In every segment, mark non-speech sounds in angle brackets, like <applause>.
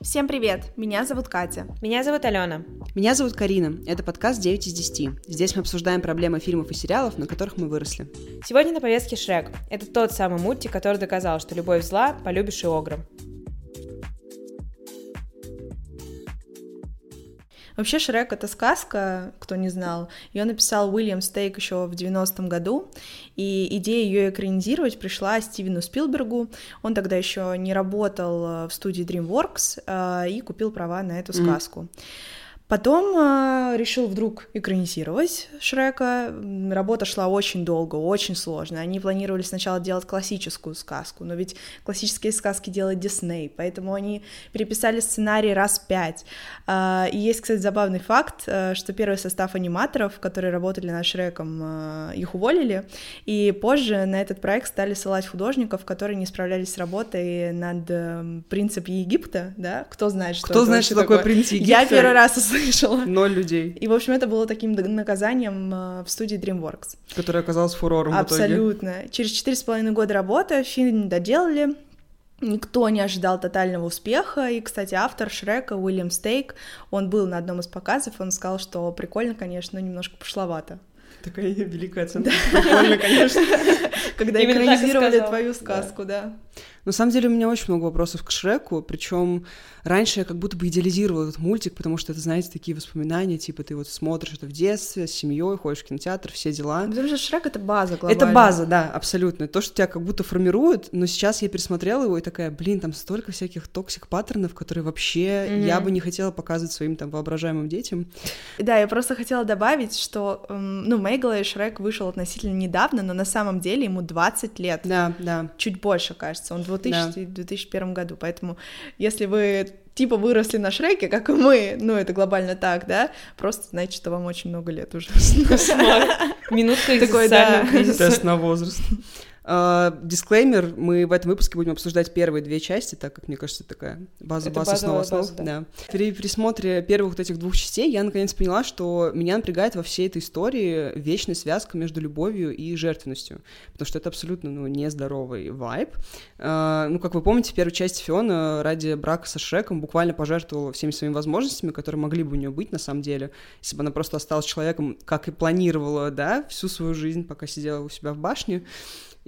Всем привет! Меня зовут Катя. Меня зовут Алена. Меня зовут Карина. Это подкаст 9 из 10. Здесь мы обсуждаем проблемы фильмов и сериалов, на которых мы выросли. Сегодня на повестке Шрек. Это тот самый мультик, который доказал, что любовь зла, полюбишь и огром. Вообще Шрек — это сказка, кто не знал. Ее написал Уильям Стейк еще в 90-м году, и идея ее экранизировать пришла Стивену Спилбергу. Он тогда еще не работал э, в студии DreamWorks э, и купил права на эту сказку. Mm. Потом э, решил вдруг экранизировать Шрека. Работа шла очень долго, очень сложно. Они планировали сначала делать классическую сказку, но ведь классические сказки делает Дисней, поэтому они переписали сценарий раз пять. Э, и есть, кстати, забавный факт, э, что первый состав аниматоров, которые работали над Шреком, э, их уволили, и позже на этот проект стали ссылать художников, которые не справлялись с работой над э, «Принцип Египта», да? Кто знает, что Кто знает, что такое, такое «Принц Египта»? Я первый раз слышала. Ноль людей. И, в общем, это было таким наказанием э, в студии DreamWorks. Которое оказалось фурором Абсолютно. в итоге. Через четыре с половиной года работы фильм доделали, Никто не ожидал тотального успеха, и, кстати, автор Шрека Уильям Стейк, он был на одном из показов, он сказал, что прикольно, конечно, но немножко пошловато. Такая великая оценка. Прикольно, конечно. <laughs> Когда экранизировали твою сказку, да. На самом деле у меня очень много вопросов к Шреку, причем раньше я как будто бы идеализировала этот мультик, потому что это, знаете, такие воспоминания, типа ты вот смотришь это в детстве, с семьей, ходишь в кинотеатр, все дела. Потому что Шрек — это база глобально. Это база, да, абсолютно. То, что тебя как будто формирует, но сейчас я пересмотрела его и такая, блин, там столько всяких toxic паттернов, которые вообще mm-hmm. я бы не хотела показывать своим там воображаемым детям. Да, я просто хотела добавить, что, ну, в моей голове Шрек вышел относительно недавно, но на самом деле ему 20 лет. Да, да. Чуть больше, кажется. Он 2000, да. 2001 году. Поэтому, если вы типа выросли на Шреке, как и мы, ну, это глобально так, да, просто знаете, что вам очень много лет уже. <laughs> Минутка Такой, да. Тест на возраст. Uh, дисклеймер, мы в этом выпуске будем обсуждать первые две части, так как, мне кажется, такая база, база, основа основ. Да. да. При пересмотре первых вот этих двух частей я наконец поняла, что меня напрягает во всей этой истории вечная связка между любовью и жертвенностью, потому что это абсолютно, ну, нездоровый вайб. Uh, ну, как вы помните, в первой части Фиона ради брака со Шреком буквально пожертвовала всеми своими возможностями, которые могли бы у нее быть на самом деле, если бы она просто осталась человеком, как и планировала, да, всю свою жизнь, пока сидела у себя в башне.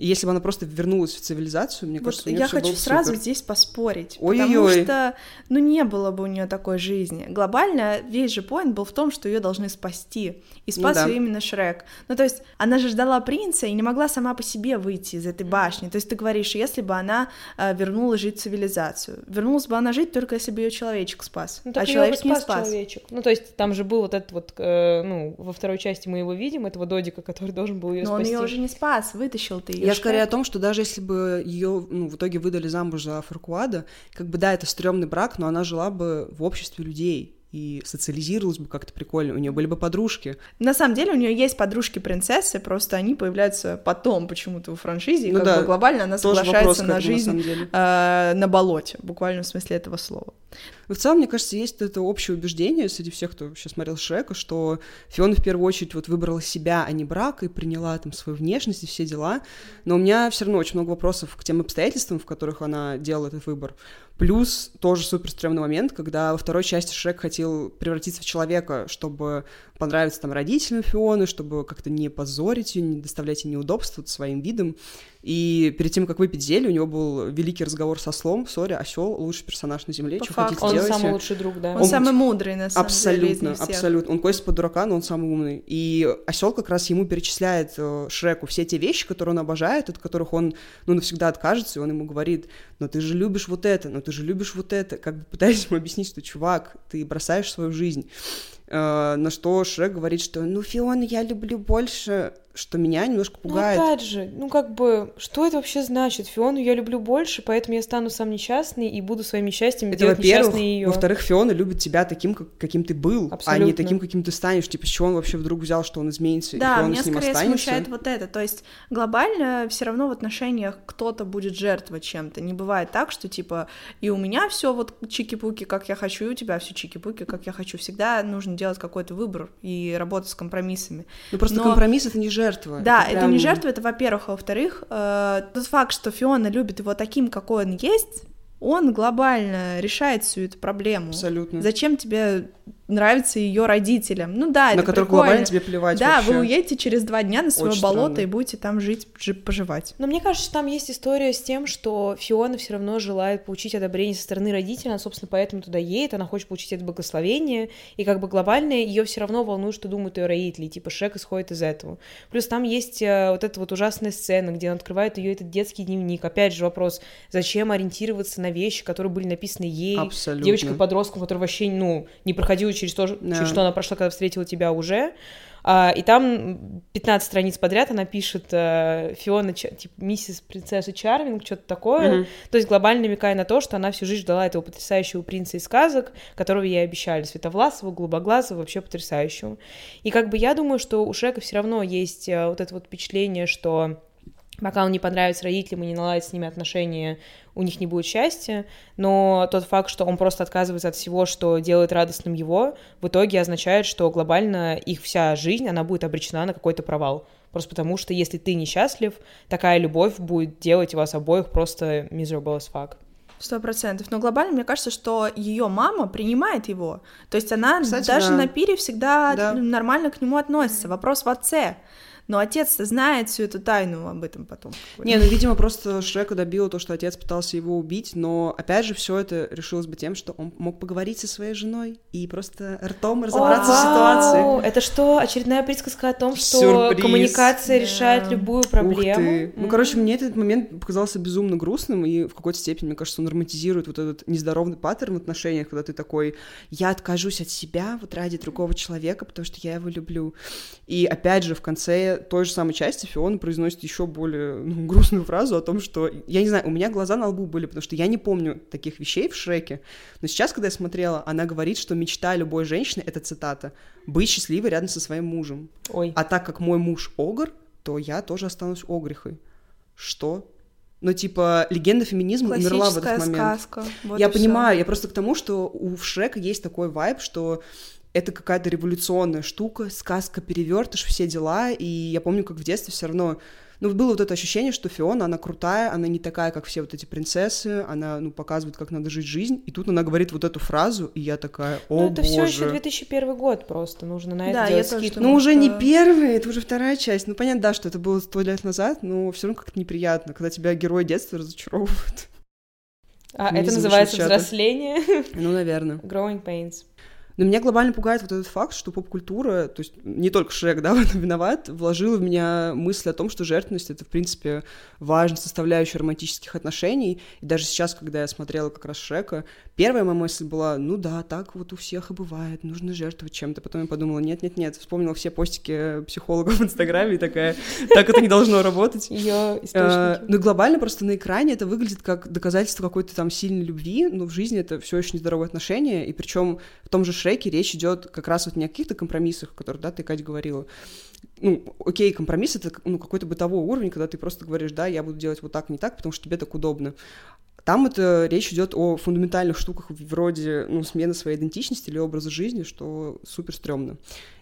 И если бы она просто вернулась в цивилизацию, мне вот кажется, у нее Я хочу сразу супер. здесь поспорить, Ой-ой-ой. потому что, ну, не было бы у нее такой жизни. Глобально весь же поинт был в том, что ее должны спасти, и спас ну, да. ее именно Шрек. Ну, то есть она же ждала принца и не могла сама по себе выйти из этой башни. То есть ты говоришь, если бы она э, вернулась жить в цивилизацию, вернулась бы она жить только если бы ее человечек спас, ну, а человечек не спас. Человечек. Ну, то есть там же был вот этот вот, э, ну, во второй части мы его видим, этого Додика, который должен был ее спасти. Но он ее уже не спас, вытащил ты ее. Я скорее о том, что даже если бы ее ну, в итоге выдали замуж за Фаркуада, как бы да, это стрёмный брак, но она жила бы в обществе людей, и социализировалась бы как-то прикольно, у нее были бы подружки. На самом деле у нее есть подружки-принцессы, просто они появляются потом почему-то в франшизе, и ну как да, бы глобально она соглашается на жизнь на, э, на болоте, буквально в смысле этого слова. Но в целом, мне кажется, есть это общее убеждение среди всех, кто сейчас смотрел Шрека, что Фиона в первую очередь вот выбрала себя, а не брак, и приняла там свою внешность и все дела. Но у меня все равно очень много вопросов к тем обстоятельствам, в которых она делала этот выбор. Плюс тоже супер стрёмный момент, когда во второй части Шрек хотел превратиться в человека, чтобы понравиться там родителям Фионы, чтобы как-то не позорить ее, не доставлять ей неудобства своим видом. И перед тем, как выпить зелье, у него был великий разговор со слом. Сори, осел лучший персонаж на земле. По что факту. хотите он делайте. Он самый лучший друг, да. Он, он самый мудрый, на самом абсолютно, деле. Абсолютно, абсолютно. Он косит под дурака, но он самый умный. И осел как раз ему перечисляет э, Шреку все те вещи, которые он обожает, от которых он ну, навсегда откажется, и он ему говорит: но ты же любишь вот это, но ты же любишь вот это. Как бы пытаясь ему объяснить, что чувак, ты бросаешь свою жизнь. Э, на что Шрек говорит, что ну Фиона я люблю больше что меня немножко ну, пугает. Ну, опять же, ну как бы, что это вообще значит? Фиону я люблю больше, поэтому я стану сам несчастный и буду своими счастьями это, делать несчастной ее. Во-вторых, Фиона любит тебя таким, как, каким ты был, Абсолютно. а не таким, каким ты станешь. Типа, с чего он вообще вдруг взял, что он изменится, да, и Фиона меня с ним скорее останется? смущает вот это. То есть глобально все равно в отношениях кто-то будет жертвовать чем-то. Не бывает так, что типа и у меня все вот чики-пуки, как я хочу, и у тебя все чики-пуки, как я хочу. Всегда нужно делать какой-то выбор и работать с компромиссами. Ну просто Но... компромисс это не жертва. Да, это, это не жертва, это во-первых, а во-вторых, э, тот факт, что Фиона любит его таким, какой он есть, он глобально решает всю эту проблему. Абсолютно. Зачем тебе нравится ее родителям? Ну да, это На которых прикольно. глобально тебе плевать Да, вообще. вы уедете через два дня на свое Очень болото странно. и будете там жить, жи- поживать. Но мне кажется, что там есть история с тем, что Фиона все равно желает получить одобрение со стороны родителей, она, собственно, поэтому туда едет, она хочет получить это благословение, и как бы глобально ее все равно волнует, что думают ее родители, и, типа Шрек исходит из этого. Плюс там есть э, вот эта вот ужасная сцена, где он открывает ее этот детский дневник. Опять же вопрос, зачем ориентироваться на вещи, которые были написаны ей, Абсолютно. девочкой-подростком, которая вообще, ну, не проходила через то, Да. через что она прошла, когда встретила тебя уже. А, и там 15 страниц подряд она пишет э, Фиона, Ча- типа, миссис принцесса Чарвинг, что-то такое. Мгм. То есть глобально намекая на то, что она всю жизнь ждала этого потрясающего принца из сказок, которого ей обещали, световласого, голубоглазого, вообще потрясающего. И как бы я думаю, что у Шрека все равно есть э, вот это вот впечатление, что пока он не понравится родителям и не наладит с ними отношения, у них не будет счастья, но тот факт, что он просто отказывается от всего, что делает радостным его, в итоге означает, что глобально их вся жизнь, она будет обречена на какой-то провал. Просто потому что если ты несчастлив, такая любовь будет делать вас обоих просто miserable as fuck. Сто процентов. Но глобально мне кажется, что ее мама принимает его. То есть она Кстати, даже да. на пире всегда Да. нормально к нему относится. Вопрос в отце. Но отец знает всю эту тайну об этом потом. Не, ну, видимо, просто Шрека добило то, что отец пытался его убить, но, опять же, все это решилось бы тем, что он мог поговорить со своей женой и просто ртом разобраться в ситуации. Это что, очередная присказка о том, что Сюрприз. коммуникация решает любую Ух проблему? Ну, короче, мне этот момент показался безумно грустным, и в какой-то степени, мне кажется, он норматизирует вот этот нездоровый паттерн в отношениях, когда ты такой, я откажусь от себя вот ради другого человека, потому что я его люблю. И опять же, в конце той же самой части Фиона произносит еще более ну, грустную фразу о том, что, я не знаю, у меня глаза на лбу были, потому что я не помню таких вещей в Шреке, но сейчас, когда я смотрела, она говорит, что мечта любой женщины, это цитата, быть счастливой рядом со своим мужем. Ой. А так как мой муж огр, то я тоже останусь огрихой. Что? Ну, типа, легенда феминизма умерла в этот момент. сказка. Вот я понимаю, я просто к тому, что у Шрека есть такой вайб, что это какая-то революционная штука, сказка, перевертыш, все дела. И я помню, как в детстве все равно ну, было вот это ощущение, что Фиона, она крутая, она не такая, как все вот эти принцессы, она, ну, показывает, как надо жить жизнь, и тут она говорит вот эту фразу, и я такая, о, Ну, это все еще 2001 год просто, нужно на Да, это я делать тоже скидку. Ну, уже не первая, это уже вторая часть. Ну, понятно, да, что это было сто лет назад, но все равно как-то неприятно, когда тебя герои детства разочаровывают. А это называется чата. взросление. Ну, наверное. Growing pains. Но меня глобально пугает вот этот факт, что поп-культура, то есть не только Шрек, да, <laughs> в этом виноват, вложила в меня мысль о том, что жертвенность — это, в принципе, важная составляющая романтических отношений. И даже сейчас, когда я смотрела как раз Шрека, первая моя мысль была, ну да, так вот у всех и бывает, нужно жертвовать чем-то. Потом я подумала, нет-нет-нет, вспомнила все постики психологов в Инстаграме и такая, так это не должно работать. <laughs> Ее Э, источники. Ну, глобально просто на экране это выглядит как доказательство какой-то там сильной любви, но в жизни это все еще нездоровые отношения, и причем в том же Шреке речь идет как раз вот не о каких-то компромиссах, о которых, да, ты, Катя, говорила. Ну, окей, компромисс — это ну, какой-то бытовой уровень, когда ты просто говоришь, да, я буду делать вот так, не так, потому что тебе так удобно. Там это речь идет о фундаментальных штуках вроде ну, смены своей идентичности или образа жизни, что супер стрёмно.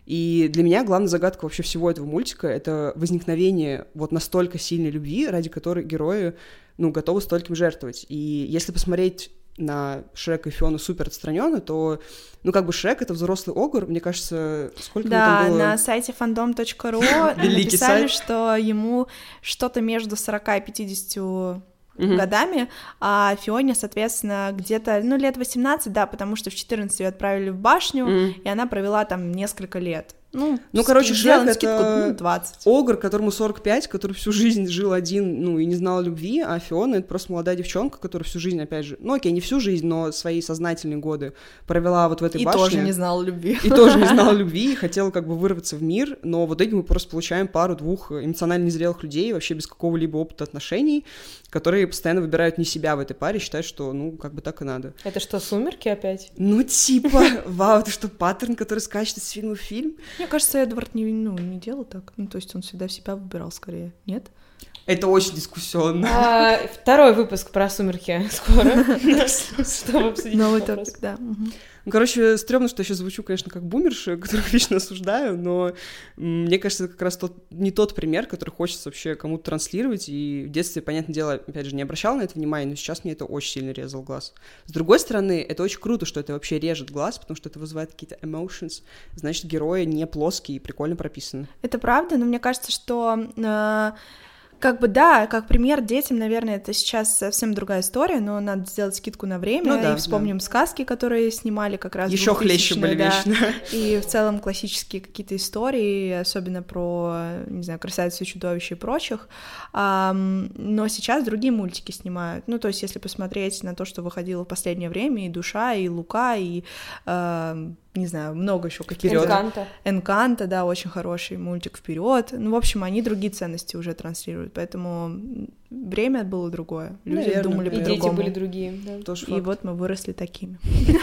И для меня главная загадка вообще всего этого мультика — это возникновение вот настолько сильной любви, ради которой герои ну, готовы стольким жертвовать. И если посмотреть на Шрека и Фиону супер отстраненно, то, ну, как бы Шрек — это взрослый огр, мне кажется, сколько ему Да, там было... на сайте fandom.ru <laughs> написали, что ему что-то между 40 и 50 Мгм. годами, а Фионе, соответственно, где-то, ну, лет 18, да, потому что в 14 ее отправили в башню, и она провела там несколько лет. Ну, Ну, короче, Шрек скидку, это- ну, 20. Огр, которому 45, который всю жизнь жил один, ну, и не знал любви, а Фиона — это просто молодая девчонка, которая всю жизнь, опять же, ну, окей, не всю жизнь, но свои сознательные годы провела вот в этой И башне. тоже не знала любви. и тоже не знала <laughs> любви, и хотела как бы вырваться в мир, но в итоге мы просто получаем пару-двух эмоционально незрелых людей, вообще без какого-либо опыта отношений, которые постоянно выбирают не себя в этой паре, считают, что, ну, как бы так и надо. Это что, сумерки опять? Ну, типа, <laughs> вау, это что, паттерн, который скачет из фильма в фильм? Мне кажется, Эдвард не, ну, не делал так. Ну, то есть он всегда себя выбирал скорее. Нет? Это очень дискуссионно. А, второй выпуск про сумерки скоро, <laughs> чтобы обсудить Новый топик, да. Ну, короче, стрёмно, что я сейчас звучу, конечно, как бумерша, <laughs> которых лично осуждаю, но мне кажется, это как раз тот, не тот пример, который хочется вообще кому-то транслировать, и в детстве, понятное дело, опять же, не обращал на это внимания, но сейчас мне это очень сильно резал глаз. С другой стороны, это очень круто, что это вообще режет глаз, потому что это вызывает какие-то emotions, значит, герои не плоские и прикольно прописаны. Это правда, но мне кажется, что э, как бы да, как пример детям, наверное, это сейчас совсем другая история, но надо сделать скидку на время ну, да, и вспомним да. сказки, которые снимали как раз еще хлеще были да, вечно. <laughs> И в целом классические какие-то истории, особенно про, не знаю, красавицу и чудовище и прочих. Но сейчас другие мультики снимают. Ну, то есть, если посмотреть на то, что выходило в последнее время, и Душа, и Лука, и а, не знаю, много еще каких-то. Энканта. Энканта, да, очень хороший мультик вперед. Ну, в общем, они другие ценности уже транслируют, поэтому время было другое. Люди Наверное, думали И дети были другие. Да. Тоже и факт. вот мы выросли такими.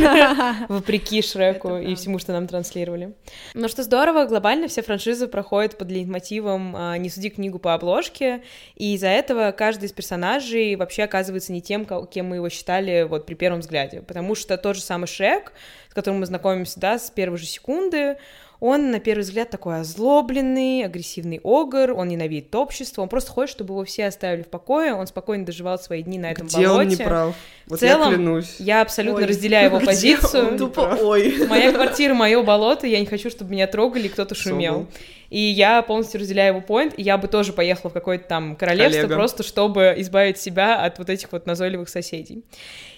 <laughs> Вопреки Шреку и всему, что нам транслировали. Ну что здорово, глобально все франшизы проходят под лейтмотивом а, «Не суди книгу по обложке», и из-за этого каждый из персонажей вообще оказывается не тем, кем мы его считали вот при первом взгляде, потому что тот же самый Шрек, с которым мы знакомимся, да, с первой же секунды, он, на первый взгляд, такой озлобленный, агрессивный огр, он ненавидит общество, он просто хочет, чтобы его все оставили в покое, он спокойно доживал свои дни на этом Где болоте. он не прав? Вот в целом, я клянусь. Я абсолютно ой, разделяю его <laughs> позицию. Тупо ой. Моя квартира, мое болото, я не хочу, чтобы меня трогали, кто-то шумел. И я полностью разделяю его поинт, и я бы тоже поехала в какое-то там королевство, Коллега. просто чтобы избавить себя от вот этих вот назойливых соседей.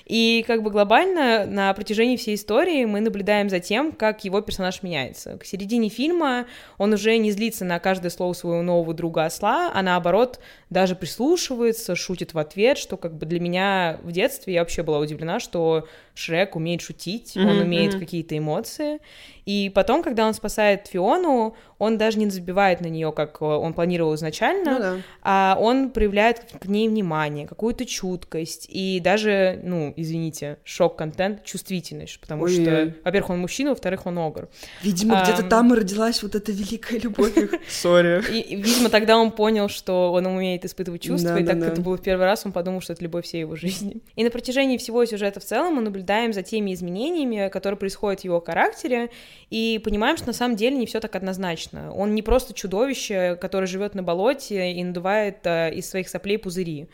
И как бы глобально на протяжении всей истории мы наблюдаем за тем, как его персонаж меняется. К середине фильма он уже не злится на каждое слово своего нового друга осла, а наоборот даже прислушивается, шутит в ответ, что как бы для меня в детстве я вообще была удивлена, что Шрек умеет шутить, mm-hmm, он умеет mm-hmm. какие-то эмоции. И потом, когда он спасает Фиону, он даже не забивает на нее, как он планировал изначально, ну, да. а он проявляет к ней внимание, какую-то чуткость и даже, ну, извините, шок-контент, чувствительность, потому Ой. что, во-первых, он мужчина, во-вторых, он огр. Видимо, а, где-то там и родилась вот эта великая любовь Сори. Видимо, тогда он понял, что он умеет испытывать чувства, и так как это было в первый раз, он подумал, что это любовь всей его жизни. И на протяжении всего сюжета в целом мы наблюдаем за теми изменениями, которые происходят в его характере, и понимаем, что на самом деле не все так однозначно. Он не просто чудовище, которое живет на болоте и надувает э, из своих соплей пузыри.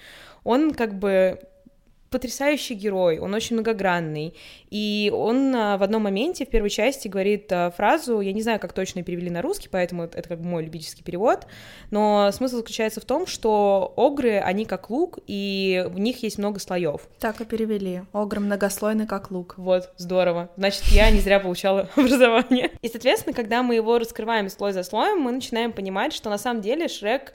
Он как бы потрясающий герой, он очень многогранный, и он а, в одном моменте в первой части говорит а, фразу, я не знаю, как точно перевели на русский, поэтому это как бы мой любительский перевод, но смысл заключается в том, что огры, они как лук, и в них есть много слоев. Так и перевели. Огры многослойный, как лук. Вот, здорово. Значит, я не зря получала <laughs> образование. И, соответственно, когда мы его раскрываем слой за слоем, мы начинаем понимать, что на самом деле Шрек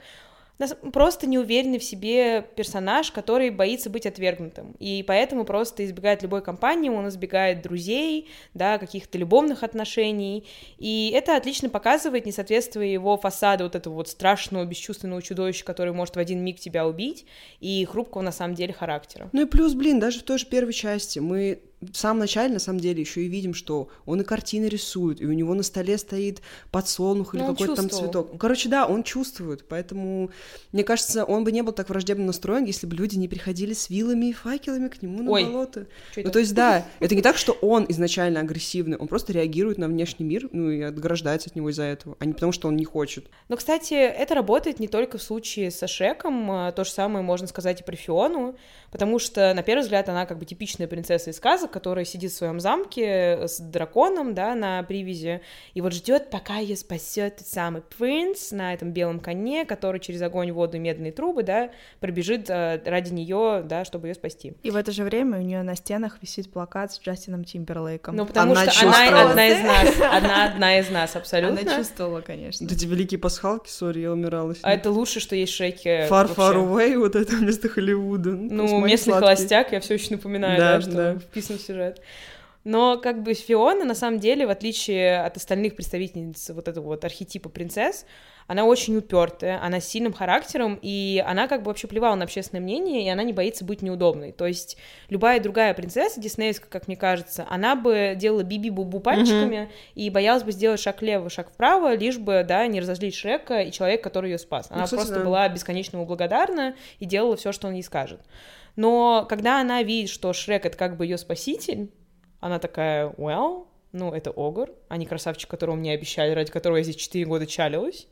просто неуверенный в себе персонаж, который боится быть отвергнутым, и поэтому просто избегает любой компании, он избегает друзей, да, каких-то любовных отношений, и это отлично показывает несоответствие его фасада вот этого вот страшного, бесчувственного чудовища, который может в один миг тебя убить, и хрупкого на самом деле характера. Ну и плюс, блин, даже в той же первой части мы в самом начале, на самом деле, еще и видим, что он и картины рисует, и у него на столе стоит подсолнух или ну, какой-то там цветок. Короче, да, он чувствует, поэтому, мне кажется, он бы не был так враждебно настроен, если бы люди не приходили с вилами и факелами к нему на Ой, болото. Ну, то есть, да, это не так, что он изначально агрессивный, он просто реагирует на внешний мир, ну, и отграждается от него из-за этого, а не потому, что он не хочет. Но, кстати, это работает не только в случае со Шеком, а то же самое можно сказать и про Фиону, потому что, на первый взгляд, она как бы типичная принцесса из сказок, которая сидит в своем замке с драконом, да, на привязи, и вот ждет, пока ее спасет тот самый принц на этом белом коне, который через огонь, воду и медные трубы, да, пробежит э, ради нее, да, чтобы ее спасти. И в это же время у нее на стенах висит плакат с Джастином Тимберлейком. Ну, потому она что она одна из нас, она одна из нас, абсолютно. Она чувствовала, конечно. Вот эти великие пасхалки, сори, я умирала. А это лучше, что есть шеки. Far, far away, вот это вместо Холливуда. Ну, местный холостяк, я все еще напоминаю, да, да что да. вписан в сюжет. Но как бы Фиона, на самом деле, в отличие от остальных представительниц вот этого вот архетипа принцесс, она очень упертая, она с сильным характером, и она как бы вообще плевала на общественное мнение, и она не боится быть неудобной. То есть любая другая принцесса диснеевская, как мне кажется, она бы делала биби-бубу пальчиками mm-hmm. и боялась бы сделать шаг влево, шаг вправо, лишь бы, да, не разозлить Шрека и человек, который ее спас. Она ну, кстати, просто да. была бесконечно ему благодарна и делала все, что он ей скажет. Но когда она видит, что Шрек — это как бы ее спаситель, она такая, well, ну, это Огр, а не красавчик, которого мне обещали, ради которого я здесь 4 года чалилась.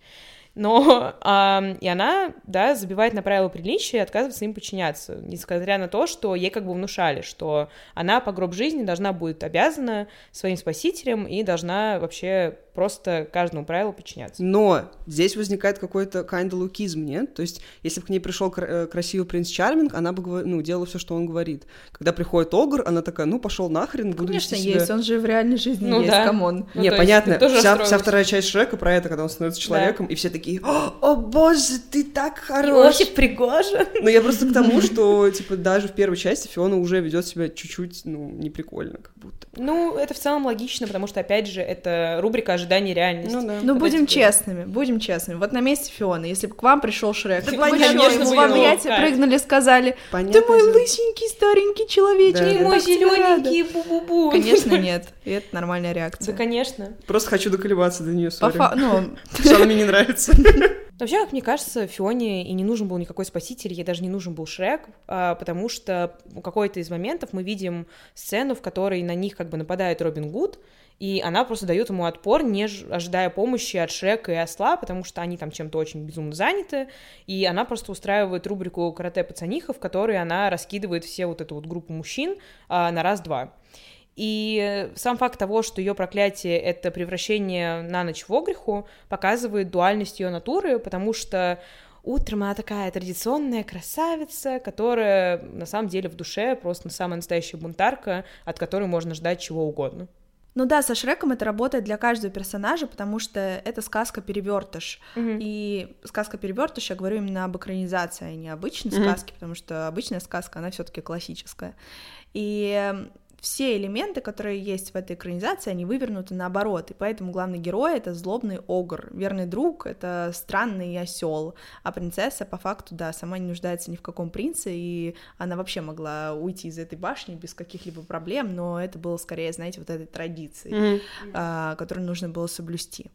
Но а, и она, да, забивает на правила приличия и отказывается им подчиняться, несмотря на то, что ей как бы внушали, что она по гроб жизни должна будет обязана своим спасителям и должна вообще просто каждому правилу подчиняться. Но здесь возникает какой-то kind of лукизм, нет? То есть, если бы к ней пришел кр- э, красивый принц Чарминг, она бы ну, делала все, что он говорит. Когда приходит Огр, она такая, ну, пошел нахрен, буду Конечно, вести есть, он же в реальной жизни ну, есть, да. come on. Ну, Не, понятно, вся, вся вторая часть Шрека про это, когда он становится человеком, да. и все такие, о, о боже, ты так хорош! Иосиф Пригожин! Но я просто к тому, что, типа, даже в первой части Фиона уже ведет себя чуть-чуть, ну, неприкольно, как будто. Ну, это в целом логично, потому что, опять же, это рубрика ожидания реальности. Ну, да. Ну, будем тебе... честными, будем честными. Вот на месте Фионы, если бы к вам пришел Шрек, да, ему в объятия прыгнули, сказали, понятно, ты мой лысенький старенький человечек, да, ты мой зелененький бу-бу-бу. Конечно, <laughs> нет. И это нормальная реакция. Да, конечно. Просто хочу доколебаться до нее, сори. Ну... Что она мне не нравится. <laughs> Вообще, как мне кажется, Фионе и не нужен был никакой спаситель, ей даже не нужен был Шрек, а, потому что у какой-то из моментов мы видим сцену, в которой на них как бы нападает Робин Гуд, и она просто дает ему отпор, не ожидая помощи от Шрека и Осла, потому что они там чем-то очень безумно заняты, и она просто устраивает рубрику «Карате пацанихов», в которой она раскидывает все вот эту вот группу мужчин а, на раз-два. И сам факт того, что ее проклятие — это превращение на ночь в огреху, показывает дуальность ее натуры, потому что утром она такая традиционная красавица, которая на самом деле в душе просто самая настоящая бунтарка, от которой можно ждать чего угодно. Ну да, со Шреком это работает для каждого персонажа, потому что это сказка перевертыш. Mm-hmm. И сказка перевертыш, я говорю именно об экранизации, а не обычной mm-hmm. сказке, потому что обычная сказка, она все-таки классическая. И все элементы, которые есть в этой экранизации, они вывернуты наоборот, и поэтому главный герой — это злобный огр, верный друг — это странный осел, а принцесса, по факту, да, сама не нуждается ни в каком принце, и она вообще могла уйти из этой башни без каких-либо проблем, но это было скорее, знаете, вот этой традицией, mm-hmm. а, которую нужно было соблюсти.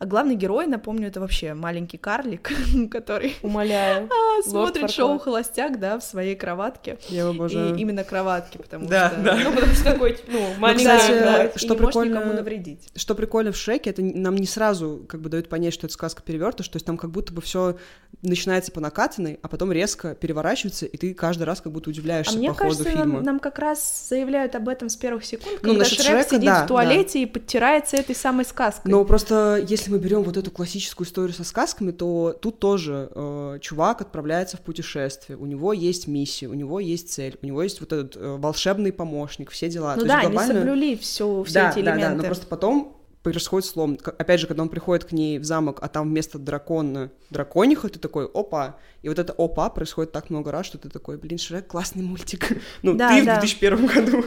А главный герой, напомню, это вообще маленький карлик, <laughs> который... Умоляю. <laughs> А, смотрит шоу «Холостяк», да, в своей кроватке. Я обожаю. И именно кроватке, потому да, что... Да, ну, потому что такой, ну, ну маленькая кстати, что прикольно, навредить. Что прикольно в Шреке, это нам не сразу как бы дают понять, что это сказка перевертыш, то есть там как будто бы все начинается по накатанной, а потом резко переворачивается, и ты каждый раз как будто удивляешься а по мне ходу кажется, фильма. Нам, нам как раз заявляют об этом с первых секунд, ну, когда Шрек Шрека, сидит да, в туалете да. и подтирается этой самой сказкой. Но просто если мы берем вот эту классическую историю со сказками, то тут тоже э, чувак отправляется в путешествие, у него есть миссия, у него есть цель, у него есть вот этот э, волшебный помощник, все дела. Ну то да, глобально... они соблюли все, все да, эти элементы. Да, да, но просто потом происходит слом. Опять же, когда он приходит к ней в замок, а там вместо дракона дракониха, ты такой, опа, и вот это опа происходит так много раз, что ты такой, блин, Шрек, классный мультик. <laughs> Ну, да, ты да. в 2001 году.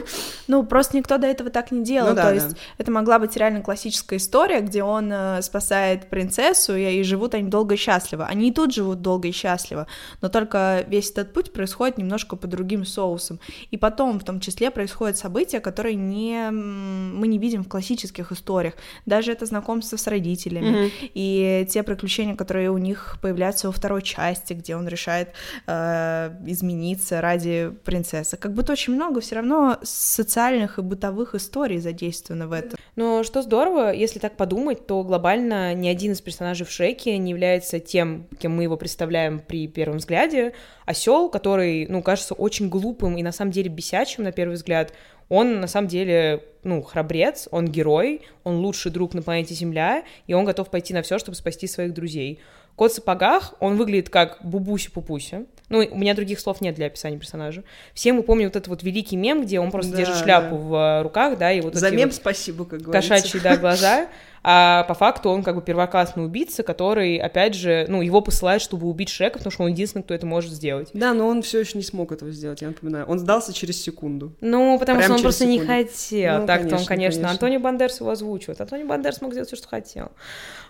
Ну, просто никто до этого так не делал. Ну, да, То есть да. это могла быть реально классическая история, где он э, спасает принцессу, и, и живут они долго и счастливо. Они и тут живут долго и счастливо, но только весь этот путь происходит немножко по другим соусам. И потом, в том числе, происходят события, которые не, мы не видим в классических историях. Даже это знакомство с родителями, mm-hmm. и те приключения, которые у них появляются во второй части, где он решает э, измениться ради принцессы. Как будто очень много все равно социальных и бытовых историй задействовано в этом. Но что здорово, если так подумать, то глобально ни один из персонажей в Шреке не является тем, кем мы его представляем при первом взгляде. Осел, который, ну, кажется очень глупым и на самом деле бесячим на первый взгляд, он на самом деле, ну, храбрец, он герой, он лучший друг на планете Земля, и он готов пойти на все, чтобы спасти своих друзей. Кот в сапогах, он выглядит как Бубуси-Пупуси. Ну, у меня других слов нет для описания персонажа. Все мы помним вот этот вот великий мем, где он просто да, держит шляпу да. в э, руках, да, и вот За мем вот спасибо, как говорится. Кошачьи, да, глаза. <laughs> а по факту он как бы первоклассный убийца, который, опять же, ну, его посылают, чтобы убить Шрека, потому что он единственный, кто это может сделать. Да, но он все еще не смог этого сделать, я напоминаю. Он сдался через секунду. Ну, потому Прям что он просто секунду. не хотел. Ну, Так-то он, конечно, конечно. Антони Бандерс его озвучивает. Антони Бандерс мог сделать все, что хотел.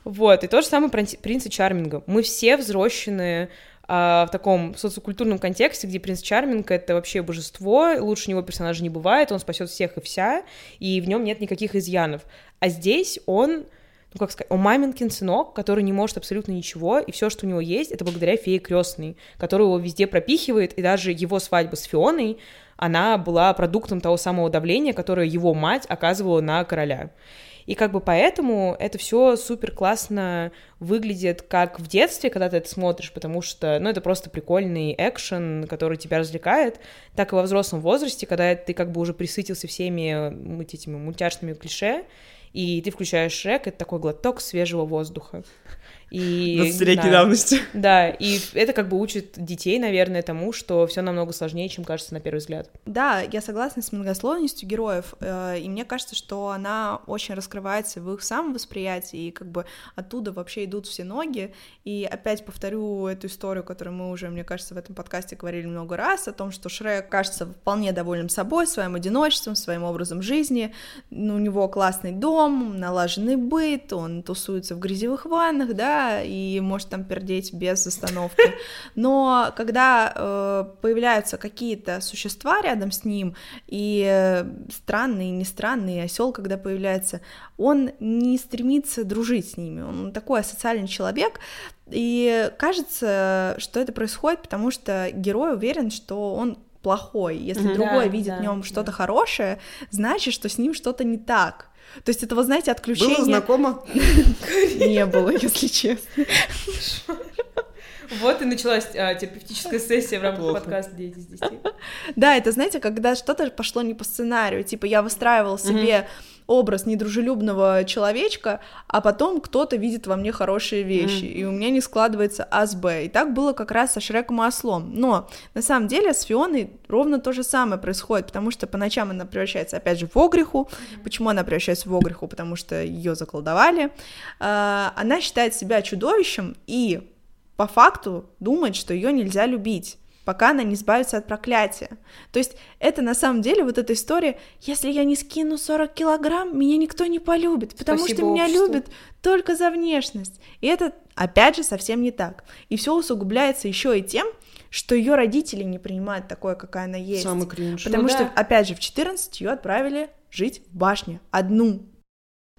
Вот, и то же самое принца Чарминга. Мы все взросленные в таком социокультурном контексте, где принц Чарминг — это вообще божество, лучше него персонажа не бывает, он спасет всех и вся, и в нем нет никаких изъянов. А здесь он ну как сказать, он маменькин сынок, который не может абсолютно ничего, и все, что у него есть, это благодаря фее крестной, которая его везде пропихивает, и даже его свадьба с Фионой, она была продуктом того самого давления, которое его мать оказывала на короля. И как бы поэтому это все супер классно выглядит как в детстве, когда ты это смотришь, потому что, ну, это просто прикольный экшен, который тебя развлекает, так и во взрослом возрасте, когда ты как бы уже присытился всеми этими мультяшными клише, и ты включаешь Шрек, это такой глоток свежего воздуха. И, 20-летней да, давности. Да, и это как бы учит детей, наверное, тому, что все намного сложнее, чем кажется на первый взгляд. Да, я согласна с многословностью героев, э, и мне кажется, что она очень раскрывается в их самом восприятии, и как бы оттуда вообще идут все ноги. И опять повторю эту историю, которую мы уже, мне кажется, в этом подкасте говорили много раз, о том, что Шрек кажется вполне довольным собой, своим одиночеством, своим образом жизни. Ну, у него классный дом, налаженный быт, он тусуется в грязевых ваннах, да, и может там пердеть без остановки. <laughs> Но когда э, появляются какие-то существа рядом с ним, и э, странные, не странные, осел, когда появляется, он не стремится дружить с ними, он такой асоциальный человек, и кажется, что это происходит, потому что герой уверен, что он плохой. Если mm-hmm. другой да, видит да, в нем что-то хорошее, значит, что с ним что-то не так. То есть это, вы знаете, отключение... Было знакомо? <laughs> Не было, если честно. Вот и началась а, терапевтическая сессия в рамках подкаста «Дети из 10». Да, это, знаете, когда что-то пошло не по сценарию, типа я выстраивал себе образ недружелюбного человечка, а потом кто-то видит во мне хорошие вещи, mm. и у меня не складывается А с Б. И так было как раз со Шреком и Ослом. Но на самом деле с Фионой ровно то же самое происходит, потому что по ночам она превращается опять же в Огриху. Mm. Почему она превращается в Огриху? Потому что ее заколдовали. А, она считает себя чудовищем и по факту думает, что ее нельзя любить пока она не избавится от проклятия. То есть это на самом деле вот эта история, если я не скину 40 килограмм, меня никто не полюбит, потому Спасибо что меня обществу. любят только за внешность. И это, опять же, совсем не так. И все усугубляется еще и тем, что ее родители не принимают такое, какая она есть. Самый кринж. Потому ну, что, да. опять же, в 14 ее отправили жить в башне одну.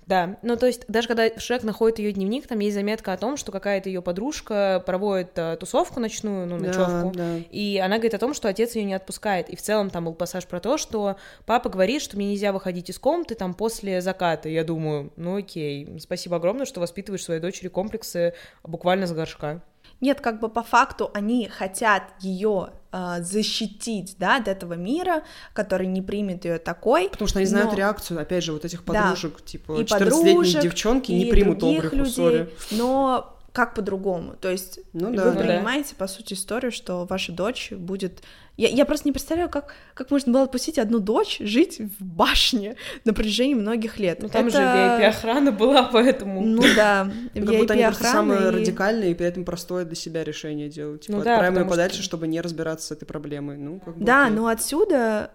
Да, ну то есть даже когда Шрек находит ее дневник, там есть заметка о том, что какая-то ее подружка проводит э, тусовку ночную, ну ночевку, да, да. и она говорит о том, что отец ее не отпускает. И в целом там был пассаж про то, что папа говорит, что мне нельзя выходить из комнаты там после заката. Я думаю, ну окей, спасибо огромное, что воспитываешь своей дочери комплексы буквально с горшка. Нет, как бы по факту они хотят ее э, защитить, да, от этого мира, который не примет ее такой. Потому что они знают но... реакцию, опять же, вот этих подружек, да, типа 14-летние девчонки не примут обрыв людей, но как по-другому. То есть ну, да. вы принимаете, по сути, историю, что ваша дочь будет я, я просто не представляю, как, как можно было отпустить одну дочь жить в башне на протяжении многих лет. Ну там Это... же VIP-охрана была, поэтому... Ну да, <laughs> VIP-охрана. Как будто они просто самое и... радикальное и при этом простое для себя решение делают. Типа, ну, да, отправим ее подальше, что... чтобы не разбираться с этой проблемой. Ну, как. Да, но отсюда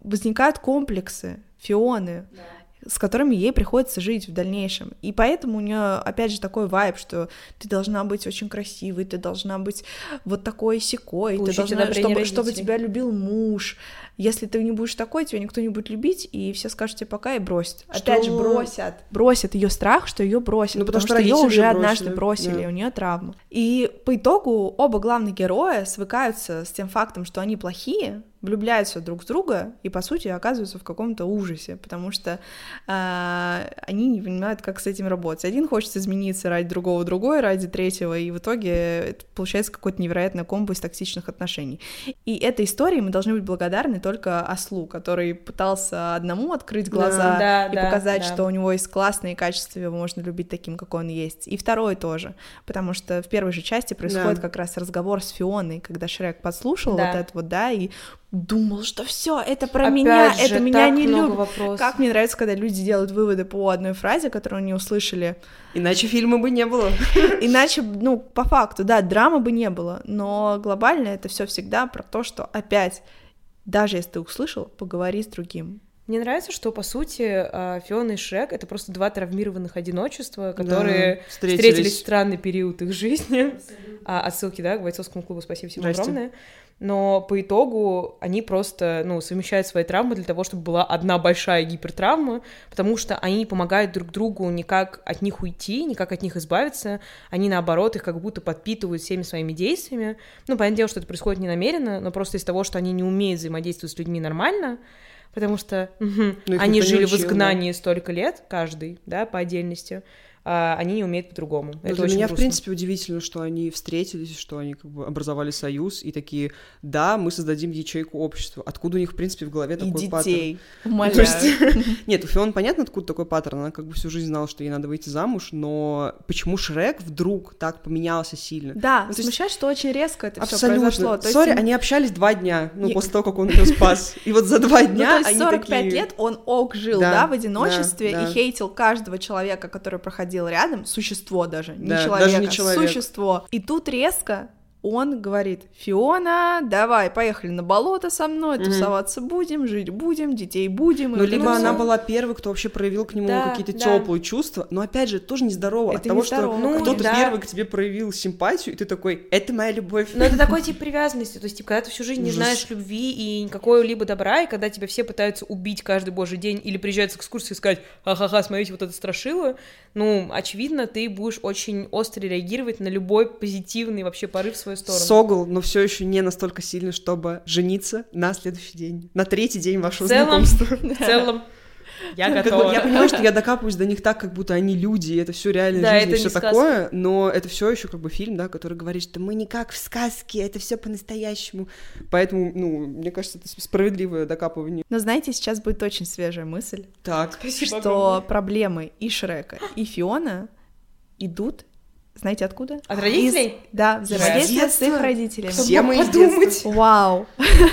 возникают комплексы, фионы. Да с которыми ей приходится жить в дальнейшем. И поэтому у нее, опять же, такой вайб, что ты должна быть очень красивой, ты должна быть вот такой секой, ты должна, чтобы, чтобы тебя любил муж. Если ты не будешь такой, тебя никто не будет любить, и все скажут тебе пока и бросят. Что? Опять же, бросят. Бросят ее страх, что ее бросят. Ну, потому, потому что, ее уже бросили. однажды бросили, да. у нее травма. И по итогу оба главных героя свыкаются с тем фактом, что они плохие, влюбляются друг в друга и, по сути, оказываются в каком-то ужасе, потому что э, они не понимают, как с этим работать. Один хочет измениться ради другого, другой ради третьего, и в итоге это получается какое-то невероятное комбо из токсичных отношений. И этой истории мы должны быть благодарны только ослу, который пытался одному открыть глаза да, и да, показать, да. что у него есть классные качества, его можно любить таким, какой он есть. И второй тоже, потому что в первой же части происходит да. как раз разговор с Фионой, когда Шрек подслушал да. вот это вот, да, и думал, что все, это про Опять меня, же, это меня не любит. Вопросов. Как мне нравится, когда люди делают выводы по одной фразе, которую они услышали. Иначе фильма бы не было. <laughs> Иначе, ну, по факту, да, драмы бы не было. Но глобально это все всегда про то, что опять, даже если ты услышал, поговори с другим. Мне нравится, что, по сути, а, Фиона и Шрек — это просто два травмированных одиночества, которые да, встретились. встретились в странный период их жизни. А, отсылки, да, к бойцовскому клубу, спасибо всем Здрасте. огромное но по итогу они просто, ну, совмещают свои травмы для того, чтобы была одна большая гипертравма, потому что они помогают друг другу никак от них уйти, никак от них избавиться, они, наоборот, их как будто подпитывают всеми своими действиями. Ну, понятное дело, что это происходит не намеренно, но просто из того, что они не умеют взаимодействовать с людьми нормально, потому что угу, они жили в изгнании да. столько лет, каждый, да, по отдельности, они не умеют по-другому. Это для меня, грустно. в принципе, удивительно, что они встретились, что они как бы образовали союз и такие, да, мы создадим ячейку общества. Откуда у них, в принципе, в голове такой и детей. паттерн? Умоляю. Есть... <laughs> Нет, у Фион понятно, откуда такой паттерн. Она как бы всю жизнь знала, что ей надо выйти замуж, но почему Шрек вдруг так поменялся сильно? Да, ну, смущает, что очень резко это все произошло. То Sorry, есть... они общались два дня, ну, после того, как он ее спас. И вот за два дня ну, то есть 45 лет он ок жил, да, в одиночестве и хейтил каждого человека, который проходил происходило рядом, существо даже, не да, человек, даже не человек. существо. И тут резко он говорит, Фиона, давай, поехали на болото со мной, mm-hmm. тусоваться будем, жить будем, детей будем. Ну, либо она была первой, кто вообще проявил к нему да, какие-то да. теплые чувства, но опять же, тоже нездорово это от того, что ну, кто-то да. первый к тебе проявил симпатию, и ты такой, это моя любовь. Но это <laughs> такой тип привязанности, то есть, типа, когда ты всю жизнь не знаешь любви и никакого либо добра, и когда тебя все пытаются убить каждый божий день или приезжают с экскурсии и сказать, ха-ха-ха, смотрите, вот это страшило, ну, очевидно, ты будешь очень остро реагировать на любой позитивный вообще порыв в свою сторону. Согл, но все еще не настолько сильно, чтобы жениться на следующий день, на третий день вашего в целом, знакомства. <laughs> В целом, я готова. я понимаю, что я докапываюсь до них так, как будто они люди, и это все реально да, жизнь и все такое, но это все еще как бы фильм, да, который говорит, что мы не как в сказке, это все по-настоящему. Поэтому, ну, мне кажется, это справедливое докапывание. Но знаете, сейчас будет очень свежая мысль. Так. Спасибо что огромное. проблемы и Шрека, и Фиона идут знаете откуда? От родителей? Из... Да, взаимодействие с их родителями. Все мы подумать. Вау.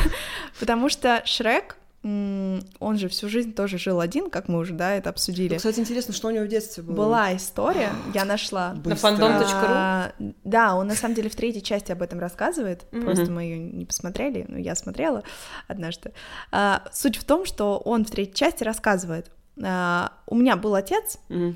<laughs> Потому что Шрек он же всю жизнь тоже жил один, как мы уже, да, это обсудили. Ну, кстати, интересно, что у него в детстве было? Была история, я нашла. На fandom.ru? А, да, он на самом деле в третьей части об этом рассказывает, mm-hmm. просто мы ее не посмотрели, но я смотрела однажды. А, суть в том, что он в третьей части рассказывает. А, у меня был отец, mm-hmm.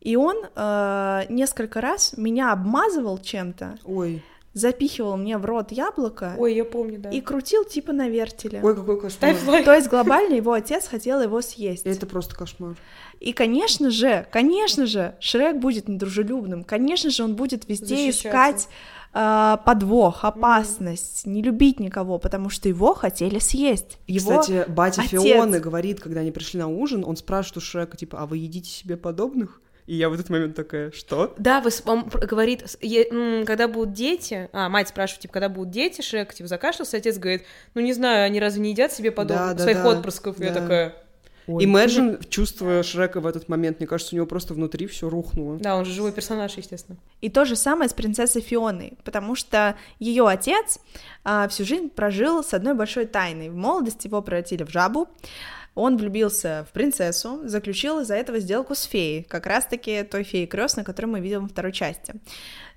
И он а, несколько раз меня обмазывал чем-то. Ой запихивал мне в рот яблоко. Ой, я помню, да. И крутил типа на вертеле. Ой, какой кошмар. То есть глобально его отец хотел его съесть. Это просто кошмар. И, конечно же, конечно же, Шрек будет недружелюбным. Конечно же, он будет везде искать э, подвох, опасность, не любить никого, потому что его хотели съесть. Его Кстати, батя отец... Фионы говорит, когда они пришли на ужин, он спрашивает у Шрека, типа, а вы едите себе подобных? И я в этот момент такая, что? Да, вы, он говорит, когда будут дети, а, мать спрашивает, типа, когда будут дети, Шрек, типа, закашлялся, отец говорит, ну, не знаю, они разве не едят себе подобных да, своих да, отпрысков? Да. Я такая... Ой. Imagine, чувствуя Шрека в этот момент, мне кажется, у него просто внутри все рухнуло. Да, он же живой персонаж, естественно. И то же самое с принцессой Фионой, потому что ее отец а, всю жизнь прожил с одной большой тайной. В молодости его превратили в жабу, он влюбился в принцессу, заключил из-за этого сделку с феей, как раз-таки той феей крестной, которую мы видим во второй части.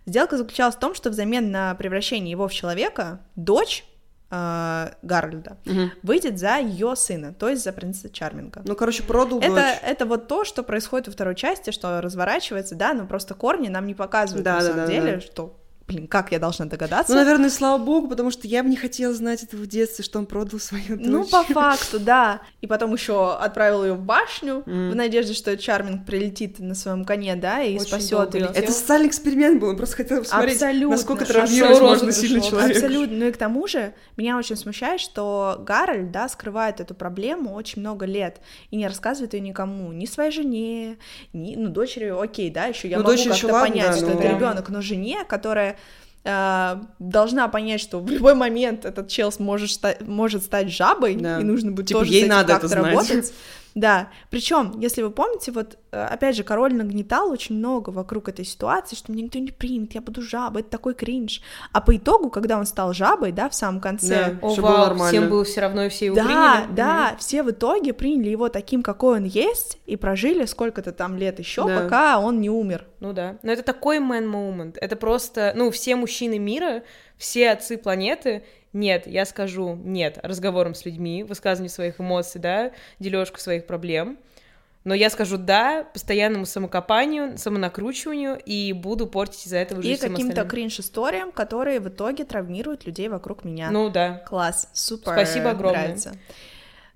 Сделка заключалась в том, что взамен на превращение его в человека, дочь э, Гарольда угу. выйдет за ее сына, то есть за принца Чарминга. Ну, короче, продал это, дочь. Это вот то, что происходит во второй части, что разворачивается, да, но просто корни нам не показывают да, на да, самом да, деле, да. что Блин, как я должна догадаться? Ну, наверное, слава богу, потому что я бы не хотела знать этого в детстве, что он продал свою дочь. Ну, по факту, да. И потом еще отправил ее в башню mm. в надежде, что Чарминг прилетит на своем коне, да, и Очень спасет ее. Это социальный эксперимент был, он просто хотел посмотреть, Абсолютно. насколько травмировать можно сильный человек. Абсолютно. Ну и к тому же меня очень смущает, что Гарольд, да, скрывает эту проблему очень много лет и не рассказывает ее никому, ни своей жене, ни, ну, дочери, окей, да, еще я ну, могу как-то понять, да, что но... это ребенок, но жене, которая э, должна понять, что в любой момент этот чел может, стать, может стать жабой, да. и нужно будет типа, тоже ей с этим надо как-то работать. <laughs> Да, причем, если вы помните, вот э, опять же, король нагнетал очень много вокруг этой ситуации, что меня никто не примет, я буду жабой, это такой кринж. А по итогу, когда он стал жабой, да, в самом конце... Да, О, вау, было нормально. всем было все равно, и все его да, приняли. Да, угу. все в итоге приняли его таким, какой он есть, и прожили сколько-то там лет еще, да. пока он не умер. Ну да, но это такой man moment, это просто, ну, все мужчины мира, все отцы планеты нет, я скажу нет разговорам с людьми, высказыванию своих эмоций, да, дележку своих проблем. Но я скажу да постоянному самокопанию, самонакручиванию и буду портить из-за этого жизнь И каким-то кринж-историям, которые в итоге травмируют людей вокруг меня. Ну да. Класс, супер. Спасибо огромное. Нравится.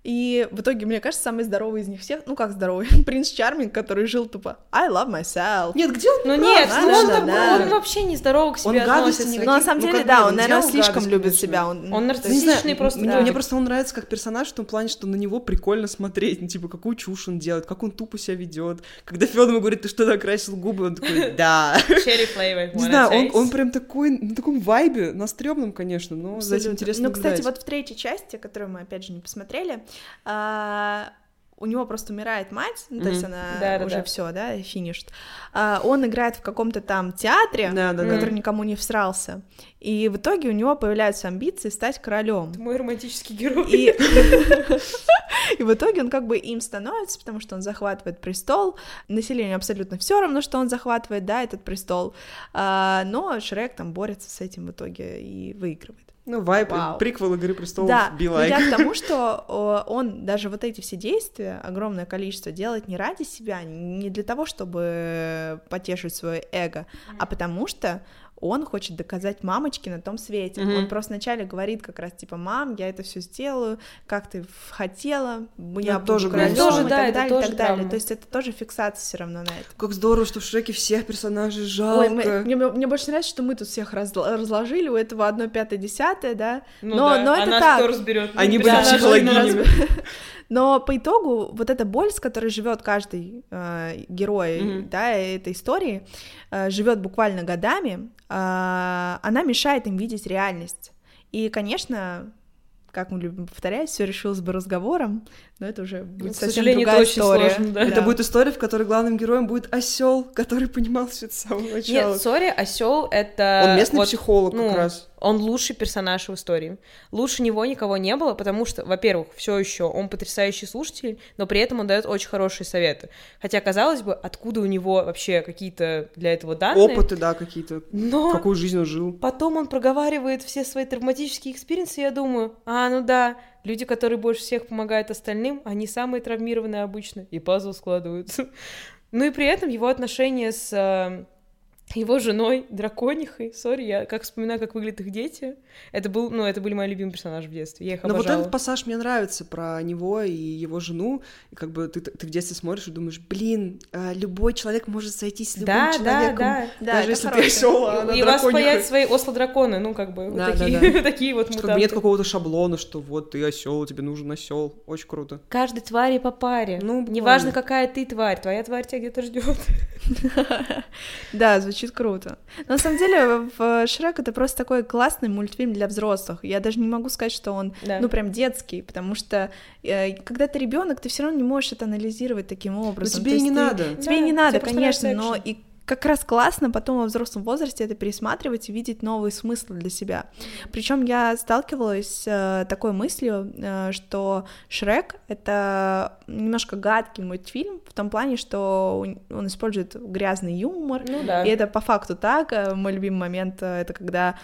И в итоге, мне кажется, самый здоровый из них всех, ну как здоровый, <laughs> принц Чарминг, который жил тупо I love myself. Нет, где он? Ну нет, да, он, да, да. он вообще не здоровый к себе он относится. Но на самом ну, деле, да, он, наверное, слишком любит себя. Он, он нарциссичный просто. Мне, мне просто он нравится как персонаж в том плане, что на него прикольно смотреть, ну, типа, какую чушь он делает, как он тупо себя ведет. Когда Фёд ему говорит, ты что, накрасил губы, он такой, <laughs> да. Cherry flavor. Не знаю, он, он прям такой, на таком вайбе, на стрёмном, конечно, но за этим интересно Ну, кстати, вот в третьей части, которую мы, опять же, не посмотрели, а, у него просто умирает мать, ну, то mm-hmm. есть она да, уже да, все, да, финишт. А, он играет в каком-то там театре, да, да, который да. никому не всрался. И в итоге у него появляются амбиции стать королем. Это мой романтический герой. И... <laughs> <laughs> и в итоге он как бы им становится, потому что он захватывает престол. Населению абсолютно все равно, что он захватывает, да, этот престол. А, но Шрек там борется с этим в итоге и выигрывает. Ну, вайп, Вау. приквел «Игры престолов», да, like. я к тому, <laughs> что он даже вот эти все действия, огромное количество, делает не ради себя, не для того, чтобы потешить свое эго, а потому что он хочет доказать мамочке на том свете. Mm-hmm. Он просто вначале говорит как раз типа, мам, я это все сделаю, как ты хотела, я это тоже королем, тоже, и да, так далее, тоже и так далее. То есть это тоже фиксация все равно на это. Как здорово, что в Шреке всех персонажей жалко. Ой, мы, мне, мне больше нравится, что мы тут всех раз, разложили, у этого одно пятое, десятое, да. Ну, но, да. но а это так. кто разберет? Они были психологинями. <laughs> Но по итогу вот эта боль, с которой живет каждый э, герой, mm-hmm. да, этой истории, э, живет буквально годами, э, она мешает им видеть реальность. И, конечно, как мы любим повторять, все решилось бы разговором, но это уже будет К совсем другая это история. Сложно, да. Это да. будет история, в которой главным героем будет осел, который понимал все это с самого начала. Нет, сори, осел это. Он местный вот, психолог ну, как раз. Он лучший персонаж в истории. Лучше него никого не было, потому что, во-первых, все еще он потрясающий слушатель, но при этом он дает очень хорошие советы. Хотя, казалось бы, откуда у него вообще какие-то для этого данные. Опыты, да, какие-то. Но какую жизнь он жил. Потом он проговаривает все свои травматические experience ы, я думаю, а, ну да, Люди, которые больше всех помогают остальным, они самые травмированные обычно, и пазл складываются. <laughs> Ну и при этом его отношения с э, его женой, драконихой, sorry, я как вспоминаю, как выглядят их дети. Это был, ну, это были мои любимые персонажи в детстве, я их Но обожала. вот этот пассаж мне нравится про него и его жену, и как бы ты, ты в детстве смотришь и думаешь, блин, э, любой человек может сойтись с любым да, человеком, да, да, даже если хорошее. ты осёл, а И, и у вас появятся свои осло-драконы, ну, как бы, да, вот такие, да, <laughs> да. такие вот мутанты. Как бы нет какого-то шаблона, что вот ты осел, тебе нужен осел, очень круто. Каждой твари по паре, ну, неважно, какая ты тварь, твоя тварь тебя где-то ждет. <laughs> Да, звучит круто. Но на самом деле в Шрек это просто такой классный мультфильм для взрослых. Я даже не могу сказать, что он, да. ну, прям детский, потому что э, когда ты ребенок, ты все равно не можешь это анализировать таким образом. Но тебе и не ты, надо. Тебе да, не надо, конечно, но и как раз классно потом во взрослом возрасте это пересматривать и видеть новые смыслы для себя. Причем я сталкивалась с э, такой мыслью, э, что Шрек — это немножко гадкий мультфильм в том плане, что он использует грязный юмор, ну, да. и это по факту так. Э, мой любимый момент — это когда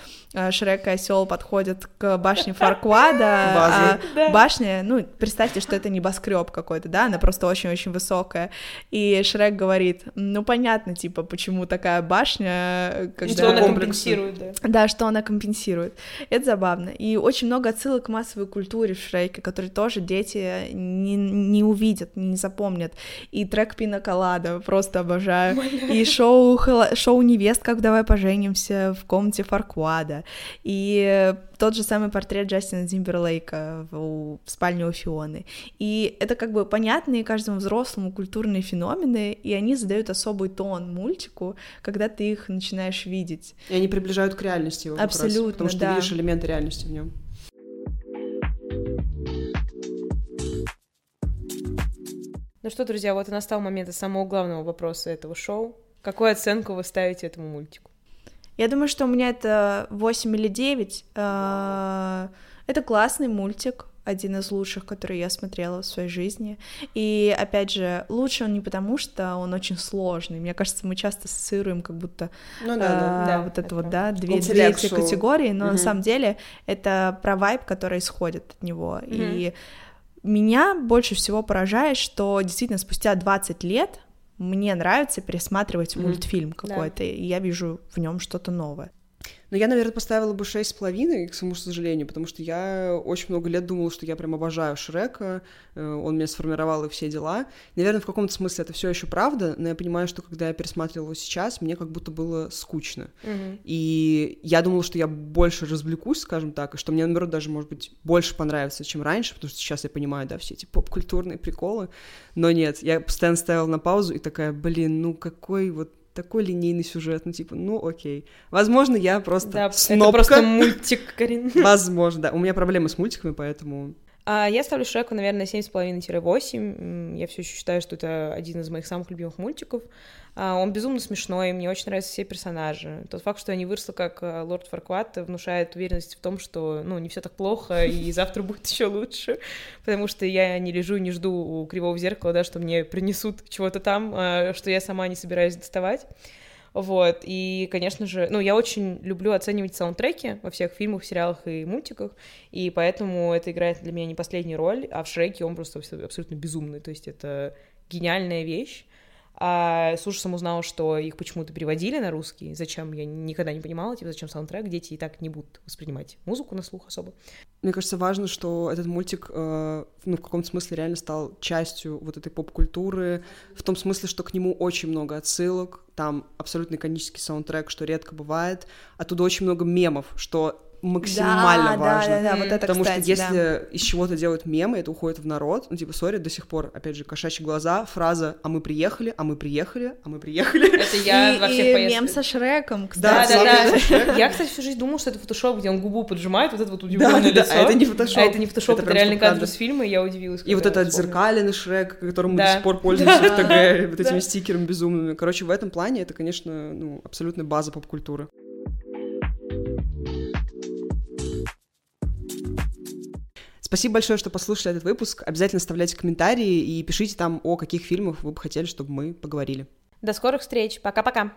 Шрек и осел подходят к башне Фарквада, <laughs> а башня, ну, представьте, что это небоскреб какой-то, да, она просто очень-очень высокая, и Шрек говорит, ну, понятно, типа, почему такая башня, когда... Что она компенсирует, да. Да, что она компенсирует. Это забавно. И очень много отсылок к массовой культуре в Шрейке, которые тоже дети не, не увидят, не запомнят. И трек Пина Колада просто обожаю. И шоу, шоу «Невест, как давай поженимся» в комнате Фарквада. И тот же самый портрет Джастина Зимберлейка в, в спальне у Фионы. И это как бы понятные каждому взрослому культурные феномены, и они задают особый тон мультику, когда ты их начинаешь видеть. И они приближают к реальности его Абсолютно, раз, потому что да. ты видишь элементы реальности в нем. Ну что, друзья, вот и настал момент самого главного вопроса этого шоу. Какую оценку вы ставите этому мультику? Я думаю, что у меня это 8 или 9. А, это классный мультик, один из лучших, который я смотрела в своей жизни. И, опять же, лучше он не потому, что он очень сложный. Мне кажется, мы часто ассоциируем как будто ну, да, да, да, вот это, это вот, да, две, две эти категории, но угу. на самом деле это про вайб, который исходит от него. Угу. И меня больше всего поражает, что действительно спустя 20 лет мне нравится пересматривать mm-hmm. мультфильм какой-то, да. и я вижу в нем что-то новое. Но я, наверное, поставила бы шесть с половиной, к своему сожалению, потому что я очень много лет думала, что я прям обожаю Шрека, э, он меня сформировал и все дела. Наверное, в каком-то смысле это все еще правда, но я понимаю, что когда я пересматривала его сейчас, мне как будто было скучно. Угу. И я думала, что я больше развлекусь, скажем так, и что мне, наоборот, даже, может быть, больше понравится, чем раньше, потому что сейчас я понимаю, да, все эти поп-культурные приколы. Но нет, я постоянно ставила на паузу и такая, блин, ну какой вот такой линейный сюжет, ну типа, ну окей. Возможно, я просто да, снопка. это просто мультик, Карин. <laughs> Возможно, да. У меня проблемы с мультиками, поэтому... А я ставлю Шреку, наверное, 7,5-8. Я все еще считаю, что это один из моих самых любимых мультиков. А, он безумно смешной, мне очень нравятся все персонажи. Тот факт, что я не выросла как э, Лорд Фаркват, внушает уверенность в том, что, ну, не все так плохо, и <laughs> завтра будет еще лучше, потому что я не лежу, не жду у кривого зеркала, да, что мне принесут чего-то там, а, что я сама не собираюсь доставать. Вот, и, конечно же, ну, я очень люблю оценивать саундтреки во всех фильмах, сериалах и мультиках, и поэтому это играет для меня не последнюю роль, а в Шреке он просто абсолютно безумный, то есть это гениальная вещь, а с ужасом узнала, что их почему-то переводили на русский. Зачем, я никогда не понимала, типа, зачем саундтрек, дети и так не будут воспринимать музыку на слух особо. Мне кажется, важно, что этот мультик, э, ну, в каком-то смысле реально стал частью вот этой поп-культуры, в том смысле, что к нему очень много отсылок, там абсолютно иконический саундтрек, что редко бывает, оттуда очень много мемов, что максимально да, важно. Да, да, да, вот это, Потому кстати, что если да. из чего-то делают мемы, это уходит в народ. Ну, типа, сори, до сих пор, опять же, кошачьи глаза, фраза «а мы приехали, а мы приехали, а мы приехали». Это я и, во всех и мем со Шреком, кстати. Да, да, да. Я, кстати, всю жизнь думала, что это фотошоп, где он губу поджимает, вот это вот удивленное да, лицо. Да, это не фотошоп. А это не фотошоп, это, это реальный кадр из фильма, и я удивилась. И вот этот зеркаленный Шрек, которым мы до сих пор пользуемся в ТГ, вот этими стикерами безумными. Короче, в этом плане это, конечно, ну, абсолютная база поп-культуры. Спасибо большое, что послушали этот выпуск. Обязательно оставляйте комментарии и пишите там, о каких фильмах вы бы хотели, чтобы мы поговорили. До скорых встреч. Пока-пока.